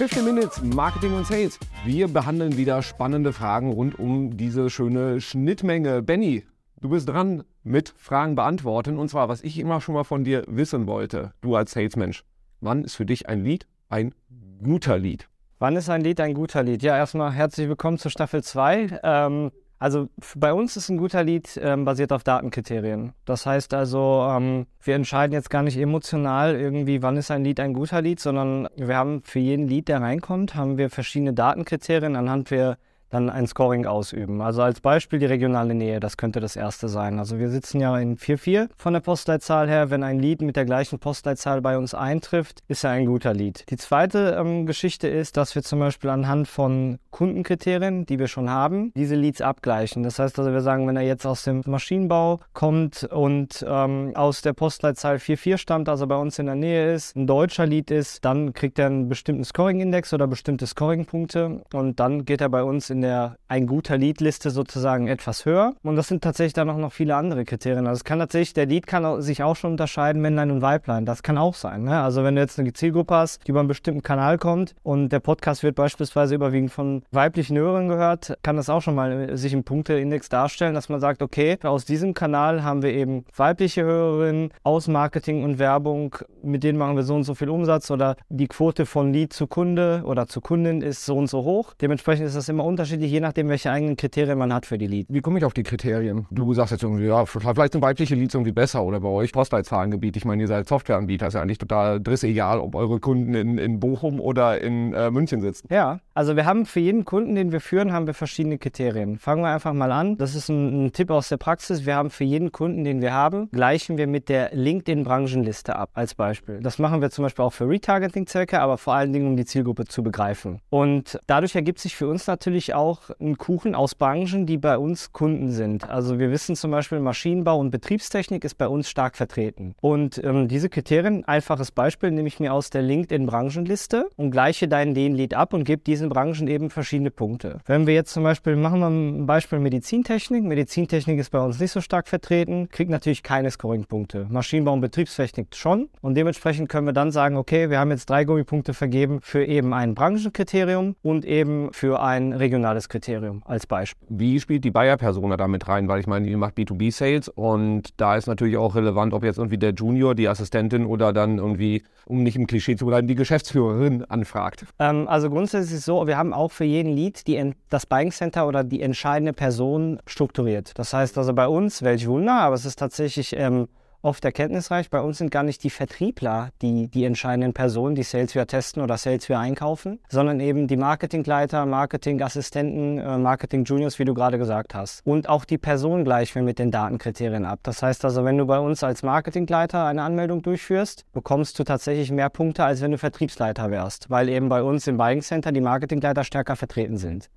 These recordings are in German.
50 Minutes Marketing und Sales. Wir behandeln wieder spannende Fragen rund um diese schöne Schnittmenge. Benny, du bist dran mit Fragen beantworten. Und zwar, was ich immer schon mal von dir wissen wollte, du als Salesmensch. Wann ist für dich ein Lied ein guter Lied? Wann ist ein Lied ein guter Lied? Ja, erstmal herzlich willkommen zur Staffel 2. Ähm, also bei uns ist ein guter Lied ähm, basiert auf Datenkriterien. Das heißt also, ähm, wir entscheiden jetzt gar nicht emotional irgendwie, wann ist ein Lied ein guter Lied, sondern wir haben für jeden Lied, der reinkommt, haben wir verschiedene Datenkriterien, anhand wir dann ein Scoring ausüben. Also als Beispiel die regionale Nähe, das könnte das erste sein. Also wir sitzen ja in 4.4 von der Postleitzahl her. Wenn ein Lied mit der gleichen Postleitzahl bei uns eintrifft, ist er ein guter Lied. Die zweite ähm, Geschichte ist, dass wir zum Beispiel anhand von Kundenkriterien, die wir schon haben, diese Leads abgleichen. Das heißt also, wir sagen, wenn er jetzt aus dem Maschinenbau kommt und ähm, aus der Postleitzahl 4.4 stammt, also bei uns in der Nähe ist, ein deutscher Lied ist, dann kriegt er einen bestimmten Scoring-Index oder bestimmte Scoring-Punkte und dann geht er bei uns in der ein guter Lead-Liste sozusagen etwas höher. Und das sind tatsächlich dann auch noch viele andere Kriterien. Also es kann tatsächlich, der Lead kann sich auch schon unterscheiden, Männlein und Weiblein. Das kann auch sein. Ne? Also wenn du jetzt eine Zielgruppe hast, die über einen bestimmten Kanal kommt und der Podcast wird beispielsweise überwiegend von weiblichen Hörern gehört, kann das auch schon mal sich im Punkteindex darstellen, dass man sagt, okay, aus diesem Kanal haben wir eben weibliche Hörerinnen aus Marketing und Werbung, mit denen machen wir so und so viel Umsatz oder die Quote von Lead zu Kunde oder zu Kundin ist so und so hoch. Dementsprechend ist das immer unterschiedlich unterschiedlich, je nachdem, welche eigenen Kriterien man hat für die Leads. Wie komme ich auf die Kriterien? Du sagst jetzt irgendwie, ja, vielleicht sind weibliche Leads irgendwie besser oder bei euch Postleitzahlengebiet. Ich meine, ihr seid Softwareanbieter, ist ja eigentlich total driss egal, ob eure Kunden in, in Bochum oder in äh, München sitzen. Ja, also wir haben für jeden Kunden, den wir führen, haben wir verschiedene Kriterien. Fangen wir einfach mal an. Das ist ein, ein Tipp aus der Praxis. Wir haben für jeden Kunden, den wir haben, gleichen wir mit der LinkedIn-Branchenliste ab, als Beispiel. Das machen wir zum Beispiel auch für Retargeting-Zwecke, aber vor allen Dingen, um die Zielgruppe zu begreifen. Und dadurch ergibt sich für uns natürlich auch auch einen Kuchen aus Branchen, die bei uns Kunden sind. Also wir wissen zum Beispiel, Maschinenbau und Betriebstechnik ist bei uns stark vertreten. Und ähm, diese Kriterien, einfaches Beispiel, nehme ich mir aus der LinkedIn-Branchenliste und gleiche deinen Den-Lead ab und gebe diesen Branchen eben verschiedene Punkte. Wenn wir jetzt zum Beispiel, machen wir ein Beispiel Medizintechnik. Medizintechnik ist bei uns nicht so stark vertreten, kriegt natürlich keine Scoring-Punkte. Maschinenbau und Betriebstechnik schon. Und dementsprechend können wir dann sagen, okay, wir haben jetzt drei Gummipunkte vergeben für eben ein Branchenkriterium und eben für ein regionales internationales Kriterium als Beispiel. Wie spielt die Bayer-Persona da mit rein? Weil ich meine, die macht B2B-Sales und da ist natürlich auch relevant, ob jetzt irgendwie der Junior, die Assistentin oder dann irgendwie, um nicht im Klischee zu bleiben, die Geschäftsführerin anfragt. Ähm, also grundsätzlich ist es so, wir haben auch für jeden Lead die, das Buying Center oder die entscheidende Person strukturiert. Das heißt also bei uns, welch Wunder, aber es ist tatsächlich ähm, oft erkenntnisreich. Bei uns sind gar nicht die Vertriebler die, die entscheidenden Personen, die Salesware testen oder Salesware einkaufen, sondern eben die Marketingleiter, Marketingassistenten, äh, Marketing Juniors, wie du gerade gesagt hast. Und auch die Person gleichen mit den Datenkriterien ab. Das heißt also, wenn du bei uns als Marketingleiter eine Anmeldung durchführst, bekommst du tatsächlich mehr Punkte, als wenn du Vertriebsleiter wärst, weil eben bei uns im Buying Center die Marketingleiter stärker vertreten sind.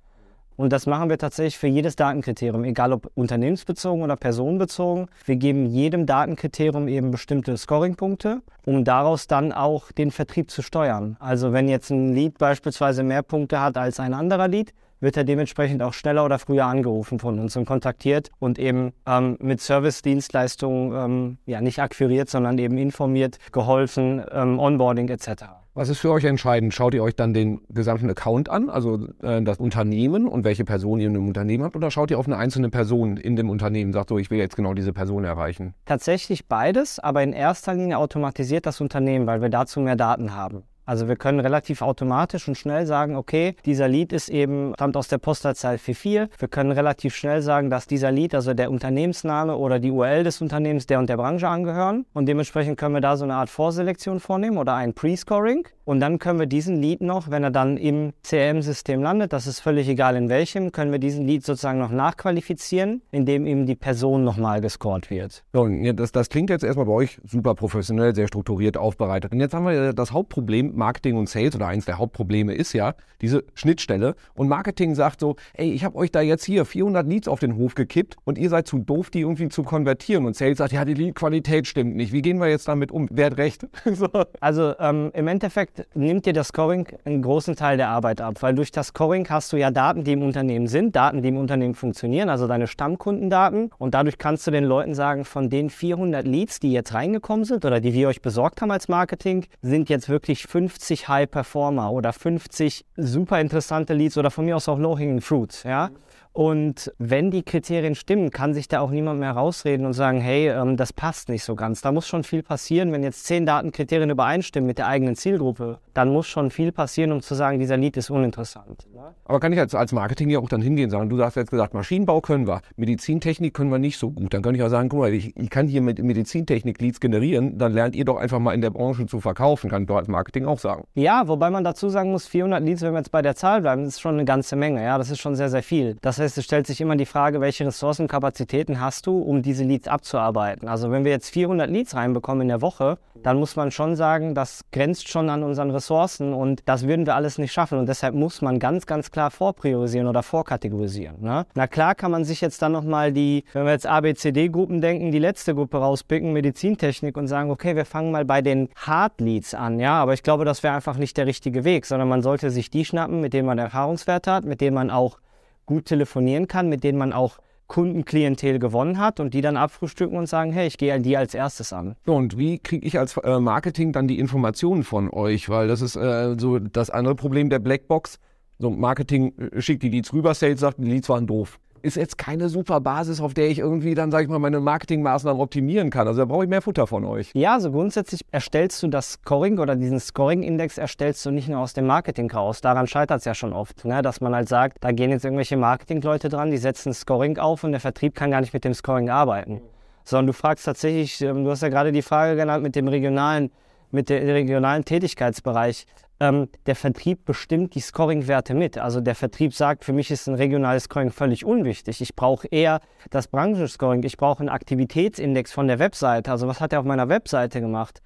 Und das machen wir tatsächlich für jedes Datenkriterium, egal ob unternehmensbezogen oder personenbezogen. Wir geben jedem Datenkriterium eben bestimmte Scoringpunkte, um daraus dann auch den Vertrieb zu steuern. Also wenn jetzt ein Lead beispielsweise mehr Punkte hat als ein anderer Lead, wird er dementsprechend auch schneller oder früher angerufen von uns und kontaktiert und eben ähm, mit Service-Dienstleistungen ähm, ja, nicht akquiriert, sondern eben informiert, geholfen, ähm, Onboarding etc. Was ist für euch entscheidend? Schaut ihr euch dann den gesamten Account an, also äh, das Unternehmen und welche Person ihr in dem Unternehmen habt, oder schaut ihr auf eine einzelne Person in dem Unternehmen, sagt so, ich will jetzt genau diese Person erreichen? Tatsächlich beides, aber in erster Linie automatisiert das Unternehmen, weil wir dazu mehr Daten haben. Also wir können relativ automatisch und schnell sagen, okay, dieser Lead ist eben, stammt aus der Postleitzahl 44. Wir können relativ schnell sagen, dass dieser Lead, also der Unternehmensname oder die URL des Unternehmens der und der Branche angehören. Und dementsprechend können wir da so eine Art Vorselektion vornehmen oder ein Pre-Scoring. Und dann können wir diesen Lead noch, wenn er dann im CRM-System landet, das ist völlig egal in welchem, können wir diesen Lead sozusagen noch nachqualifizieren, indem ihm die Person nochmal gescored wird. So, das, das klingt jetzt erstmal bei euch super professionell, sehr strukturiert aufbereitet. Und jetzt haben wir das Hauptproblem, Marketing und Sales oder eins der Hauptprobleme ist ja diese Schnittstelle. Und Marketing sagt so, ey, ich habe euch da jetzt hier 400 Leads auf den Hof gekippt und ihr seid zu doof, die irgendwie zu konvertieren. Und Sales sagt, ja, die Lead-Qualität stimmt nicht. Wie gehen wir jetzt damit um? Wer hat recht? so. Also ähm, im Endeffekt nimmt dir das Scoring einen großen Teil der Arbeit ab, weil durch das Scoring hast du ja Daten, die im Unternehmen sind, Daten, die im Unternehmen funktionieren, also deine Stammkundendaten. Und dadurch kannst du den Leuten sagen, von den 400 Leads, die jetzt reingekommen sind oder die wir euch besorgt haben als Marketing, sind jetzt wirklich 5 50 High Performer oder 50 super interessante Leads oder von mir aus auch Low-Hanging Fruits, ja. Und wenn die Kriterien stimmen, kann sich da auch niemand mehr rausreden und sagen, hey, ähm, das passt nicht so ganz. Da muss schon viel passieren. Wenn jetzt zehn Datenkriterien übereinstimmen mit der eigenen Zielgruppe, dann muss schon viel passieren, um zu sagen, dieser Lead ist uninteressant. Ne? Aber kann ich als, als Marketing ja auch dann hingehen und sagen, du hast jetzt gesagt, Maschinenbau können wir, Medizintechnik können wir nicht so gut. Dann könnte ich auch sagen, guck mal, ich, ich kann hier mit Medizintechnik Leads generieren, dann lernt ihr doch einfach mal in der Branche zu verkaufen, kann ich doch als Marketing auch sagen. Ja, wobei man dazu sagen muss, 400 Leads, wenn wir jetzt bei der Zahl bleiben, ist schon eine ganze Menge. Ja, das ist schon sehr, sehr viel. Das heißt, es stellt sich immer die Frage, welche Ressourcen, Kapazitäten hast du, um diese Leads abzuarbeiten. Also wenn wir jetzt 400 Leads reinbekommen in der Woche, dann muss man schon sagen, das grenzt schon an unseren Ressourcen und das würden wir alles nicht schaffen. Und deshalb muss man ganz, ganz klar vorpriorisieren oder vorkategorisieren. Ne? Na klar kann man sich jetzt dann nochmal die, wenn wir jetzt ABCD-Gruppen denken, die letzte Gruppe rauspicken, Medizintechnik und sagen, okay, wir fangen mal bei den Hard Leads an. Ja, aber ich glaube, das wäre einfach nicht der richtige Weg, sondern man sollte sich die schnappen, mit denen man Erfahrungswert hat, mit denen man auch gut telefonieren kann, mit denen man auch Kundenklientel gewonnen hat und die dann abfrühstücken und sagen, hey, ich gehe die als erstes an. Und wie kriege ich als äh, Marketing dann die Informationen von euch? Weil das ist äh, so das andere Problem der Blackbox. So Marketing äh, schickt die Leads rüber, Sales sagt, die Leads waren doof ist jetzt keine super Basis, auf der ich irgendwie dann, sage ich mal, meine Marketingmaßnahmen optimieren kann. Also da brauche ich mehr Futter von euch. Ja, also grundsätzlich erstellst du das Scoring oder diesen Scoring-Index erstellst du nicht nur aus dem Marketing raus. Daran scheitert es ja schon oft, ne? dass man halt sagt, da gehen jetzt irgendwelche Marketingleute dran, die setzen Scoring auf und der Vertrieb kann gar nicht mit dem Scoring arbeiten. Sondern du fragst tatsächlich, ähm, du hast ja gerade die Frage genannt mit dem regionalen, mit dem regionalen Tätigkeitsbereich ähm, der Vertrieb bestimmt die Scoring-Werte mit. Also der Vertrieb sagt, für mich ist ein regionales Scoring völlig unwichtig. Ich brauche eher das Branchenscoring. Ich brauche einen Aktivitätsindex von der Webseite. Also was hat er auf meiner Webseite gemacht?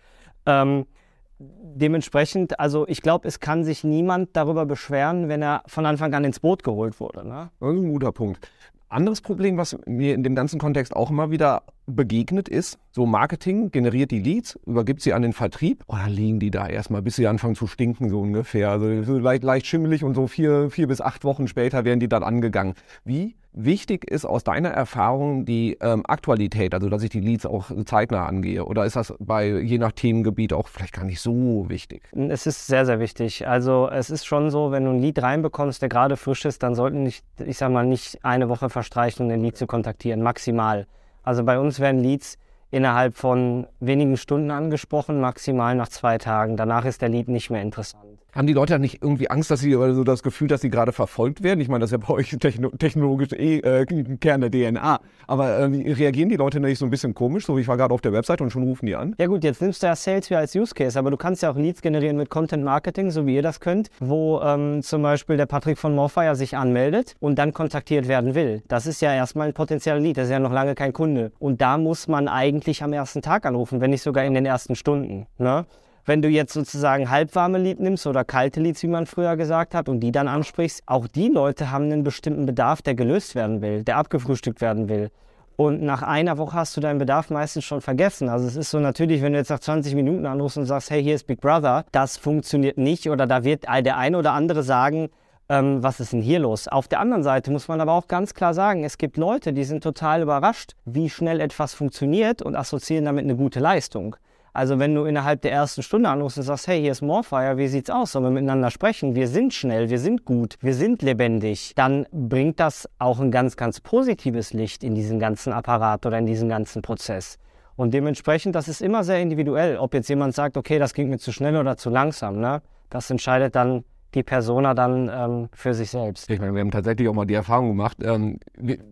Ähm, dementsprechend, also ich glaube, es kann sich niemand darüber beschweren, wenn er von Anfang an ins Boot geholt wurde. Ne? Das ist ein guter Punkt. Anderes Problem, was mir in dem ganzen Kontext auch immer wieder begegnet ist, so Marketing generiert die Leads, übergibt sie an den Vertrieb und dann liegen die da erstmal, bis sie anfangen zu stinken, so ungefähr. Also leicht, leicht schimmelig und so vier, vier bis acht Wochen später werden die dann angegangen. Wie wichtig ist aus deiner Erfahrung die ähm, Aktualität, also dass ich die Leads auch zeitnah angehe? Oder ist das bei je nach Themengebiet auch vielleicht gar nicht so wichtig? Es ist sehr, sehr wichtig. Also es ist schon so, wenn du ein Lead reinbekommst, der gerade frisch ist, dann sollten nicht, ich sag mal, nicht eine Woche verstreichen, um den Lead zu kontaktieren, maximal. Also bei uns werden Leads innerhalb von wenigen Stunden angesprochen, maximal nach zwei Tagen. Danach ist der Lead nicht mehr interessant. Haben die Leute nicht irgendwie Angst, dass sie oder so das Gefühl, dass sie gerade verfolgt werden? Ich meine, das ist ja bei euch techno technologisch eh äh, Kern der DNA. Aber äh, reagieren die Leute nicht so ein bisschen komisch? So, ich war gerade auf der Website und schon rufen die an. Ja gut, jetzt nimmst du ja Sales wieder als Use Case, aber du kannst ja auch Leads generieren mit Content Marketing, so wie ihr das könnt, wo ähm, zum Beispiel der Patrick von Morfire sich anmeldet und dann kontaktiert werden will. Das ist ja erstmal ein potenzieller Lead, das ist ja noch lange kein Kunde. Und da muss man eigentlich am ersten Tag anrufen, wenn nicht sogar in den ersten Stunden. Ne? Wenn du jetzt sozusagen halbwarme Lied nimmst oder kalte Leads, wie man früher gesagt hat, und die dann ansprichst, auch die Leute haben einen bestimmten Bedarf, der gelöst werden will, der abgefrühstückt werden will. Und nach einer Woche hast du deinen Bedarf meistens schon vergessen. Also es ist so natürlich, wenn du jetzt nach 20 Minuten anrufst und sagst, hey, hier ist Big Brother, das funktioniert nicht oder da wird der eine oder andere sagen, ähm, was ist denn hier los? Auf der anderen Seite muss man aber auch ganz klar sagen, es gibt Leute, die sind total überrascht, wie schnell etwas funktioniert und assoziieren damit eine gute Leistung. Also wenn du innerhalb der ersten Stunde anrufst und sagst, hey, hier ist Morfire, wie sieht's aus? Sollen wir miteinander sprechen? Wir sind schnell, wir sind gut, wir sind lebendig. Dann bringt das auch ein ganz, ganz positives Licht in diesen ganzen Apparat oder in diesen ganzen Prozess. Und dementsprechend, das ist immer sehr individuell, ob jetzt jemand sagt, okay, das ging mir zu schnell oder zu langsam. Ne? Das entscheidet dann die Persona dann ähm, für sich selbst. Ich meine, wir haben tatsächlich auch mal die Erfahrung gemacht, ähm,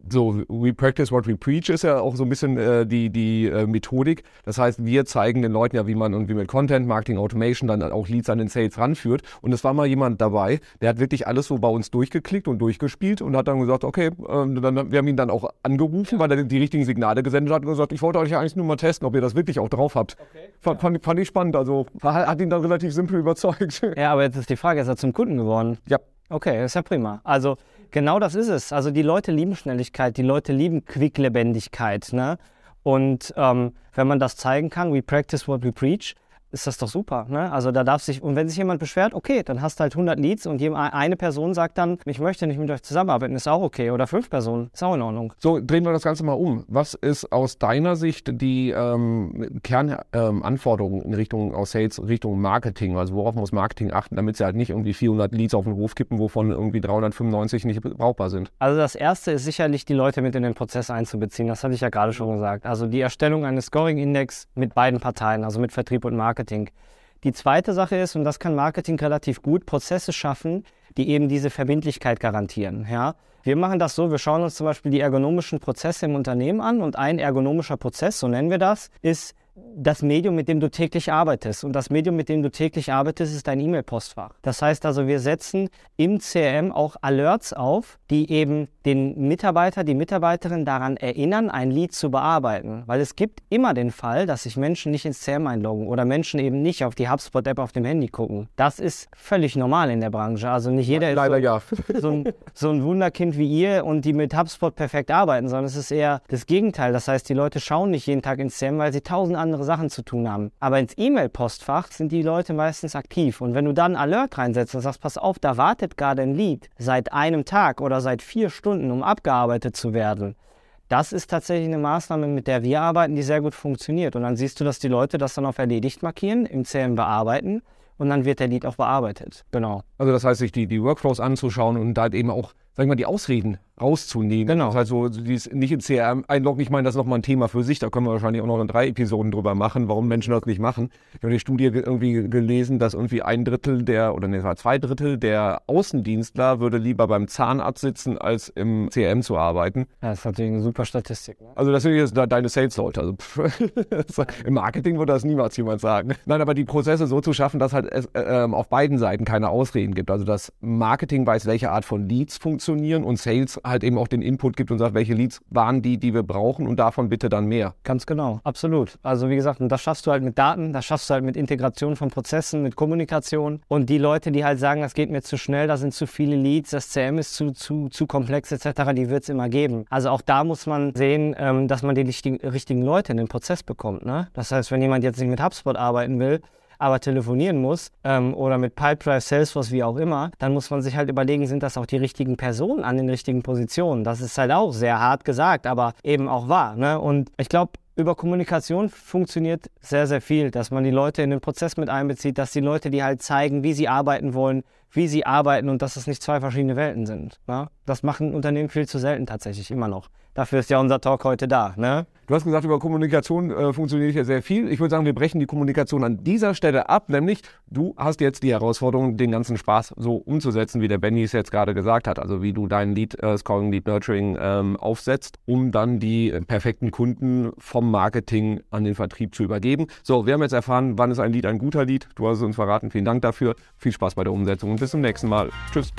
so we practice what we preach ist ja auch so ein bisschen äh, die, die äh, Methodik. Das heißt, wir zeigen den Leuten ja, wie man irgendwie mit Content, Marketing, Automation dann auch Leads an den Sales ranführt. Und es war mal jemand dabei, der hat wirklich alles so bei uns durchgeklickt und durchgespielt und hat dann gesagt, okay, ähm, dann, wir haben ihn dann auch angerufen, weil er die richtigen Signale gesendet hat und gesagt, ich wollte euch ja eigentlich nur mal testen, ob ihr das wirklich auch drauf habt. Okay. Fand, fand, fand ich spannend, also hat ihn dann relativ simpel überzeugt. Ja, aber jetzt ist die Frage, ist er zum Kunden geworden? Ja. Okay, ist ja prima. Also genau das ist es. Also die Leute lieben Schnelligkeit, die Leute lieben Quicklebendigkeit. Ne? Und ähm, wenn man das zeigen kann, we practice what we preach, ist das doch super. Ne? Also da darf sich, und wenn sich jemand beschwert, okay, dann hast du halt 100 Leads und eine Person sagt dann, ich möchte nicht mit euch zusammenarbeiten, ist auch okay. Oder fünf Personen, ist auch in Ordnung. So, drehen wir das Ganze mal um. Was ist aus deiner Sicht die ähm, Kernanforderung ähm, in Richtung aus Sales, Richtung Marketing? Also worauf muss Marketing achten, damit sie halt nicht irgendwie 400 Leads auf den Hof kippen, wovon irgendwie 395 nicht brauchbar sind? Also das erste ist sicherlich, die Leute mit in den Prozess einzubeziehen. Das hatte ich ja gerade schon gesagt. Also die Erstellung eines Scoring-Index mit beiden Parteien, also mit Vertrieb und Marketing. Die zweite Sache ist, und das kann Marketing relativ gut, Prozesse schaffen, die eben diese Verbindlichkeit garantieren. Ja? Wir machen das so, wir schauen uns zum Beispiel die ergonomischen Prozesse im Unternehmen an und ein ergonomischer Prozess, so nennen wir das, ist das Medium, mit dem du täglich arbeitest. Und das Medium, mit dem du täglich arbeitest, ist dein E-Mail-Postfach. Das heißt also, wir setzen im CRM auch Alerts auf, die eben den Mitarbeiter, die Mitarbeiterin daran erinnern, ein Lied zu bearbeiten. Weil es gibt immer den Fall, dass sich Menschen nicht ins CRM einloggen oder Menschen eben nicht auf die HubSpot-App auf dem Handy gucken. Das ist völlig normal in der Branche. Also nicht jeder Leider ist so, ja. so, ein, so ein Wunderkind wie ihr und die mit HubSpot perfekt arbeiten, sondern es ist eher das Gegenteil. Das heißt, die Leute schauen nicht jeden Tag ins CRM, weil sie tausend andere Sachen zu tun haben. Aber ins E-Mail-Postfach sind die Leute meistens aktiv. Und wenn du dann Alert reinsetzt und sagst, pass auf, da wartet gerade ein Lied seit einem Tag oder seit vier Stunden, um abgearbeitet zu werden, das ist tatsächlich eine Maßnahme, mit der wir arbeiten, die sehr gut funktioniert. Und dann siehst du, dass die Leute das dann auf erledigt markieren, im CM bearbeiten und dann wird der Lied auch bearbeitet. Genau. Also das heißt, sich die, die Workflows anzuschauen und da eben auch, sag ich mal, die Ausreden rauszunehmen. Genau. Das heißt so, dieses nicht in CRM einloggen, ich meine, das ist nochmal ein Thema für sich, da können wir wahrscheinlich auch noch in drei Episoden drüber machen, warum Menschen das nicht machen. Ich habe die Studie irgendwie gelesen, dass irgendwie ein Drittel der, oder ne, zwei Drittel der Außendienstler würde lieber beim Zahnarzt sitzen, als im CRM zu arbeiten. Ja, das ist natürlich eine super Statistik. Ne? Also das sind jetzt deine Sales-Leute. Also Im Marketing würde das niemals jemand sagen. Nein, aber die Prozesse so zu schaffen, dass halt es, äh, auf beiden Seiten keine Ausreden gibt. Also das Marketing weiß, welche Art von Leads funktionieren und Sales halt eben auch den Input gibt und sagt, welche Leads waren die, die wir brauchen und davon bitte dann mehr. Ganz genau, absolut. Also wie gesagt, und das schaffst du halt mit Daten, das schaffst du halt mit Integration von Prozessen, mit Kommunikation und die Leute, die halt sagen, das geht mir zu schnell, da sind zu viele Leads, das CM ist zu, zu, zu komplex etc., die wird es immer geben. Also auch da muss man sehen, ähm, dass man die richtigen, richtigen Leute in den Prozess bekommt. Ne? Das heißt, wenn jemand jetzt nicht mit HubSpot arbeiten will, aber telefonieren muss ähm, oder mit Pipedrive, Salesforce, wie auch immer, dann muss man sich halt überlegen, sind das auch die richtigen Personen an den richtigen Positionen. Das ist halt auch sehr hart gesagt, aber eben auch wahr. Ne? Und ich glaube, über Kommunikation funktioniert sehr, sehr viel, dass man die Leute in den Prozess mit einbezieht, dass die Leute, die halt zeigen, wie sie arbeiten wollen, wie sie arbeiten und dass es nicht zwei verschiedene Welten sind. Ne? Das machen Unternehmen viel zu selten tatsächlich, immer noch. Dafür ist ja unser Talk heute da. Ne? Du hast gesagt, über Kommunikation äh, funktioniert ja sehr viel. Ich würde sagen, wir brechen die Kommunikation an dieser Stelle ab, nämlich du hast jetzt die Herausforderung, den ganzen Spaß so umzusetzen, wie der Benny es jetzt gerade gesagt hat. Also wie du dein Lead äh, Scoring, Lead Nurturing ähm, aufsetzt, um dann die äh, perfekten Kunden vom Marketing an den Vertrieb zu übergeben. So, wir haben jetzt erfahren, wann ist ein Lead ein guter Lead. Du hast es uns verraten. Vielen Dank dafür. Viel Spaß bei der Umsetzung und bis zum nächsten Mal. Tschüss.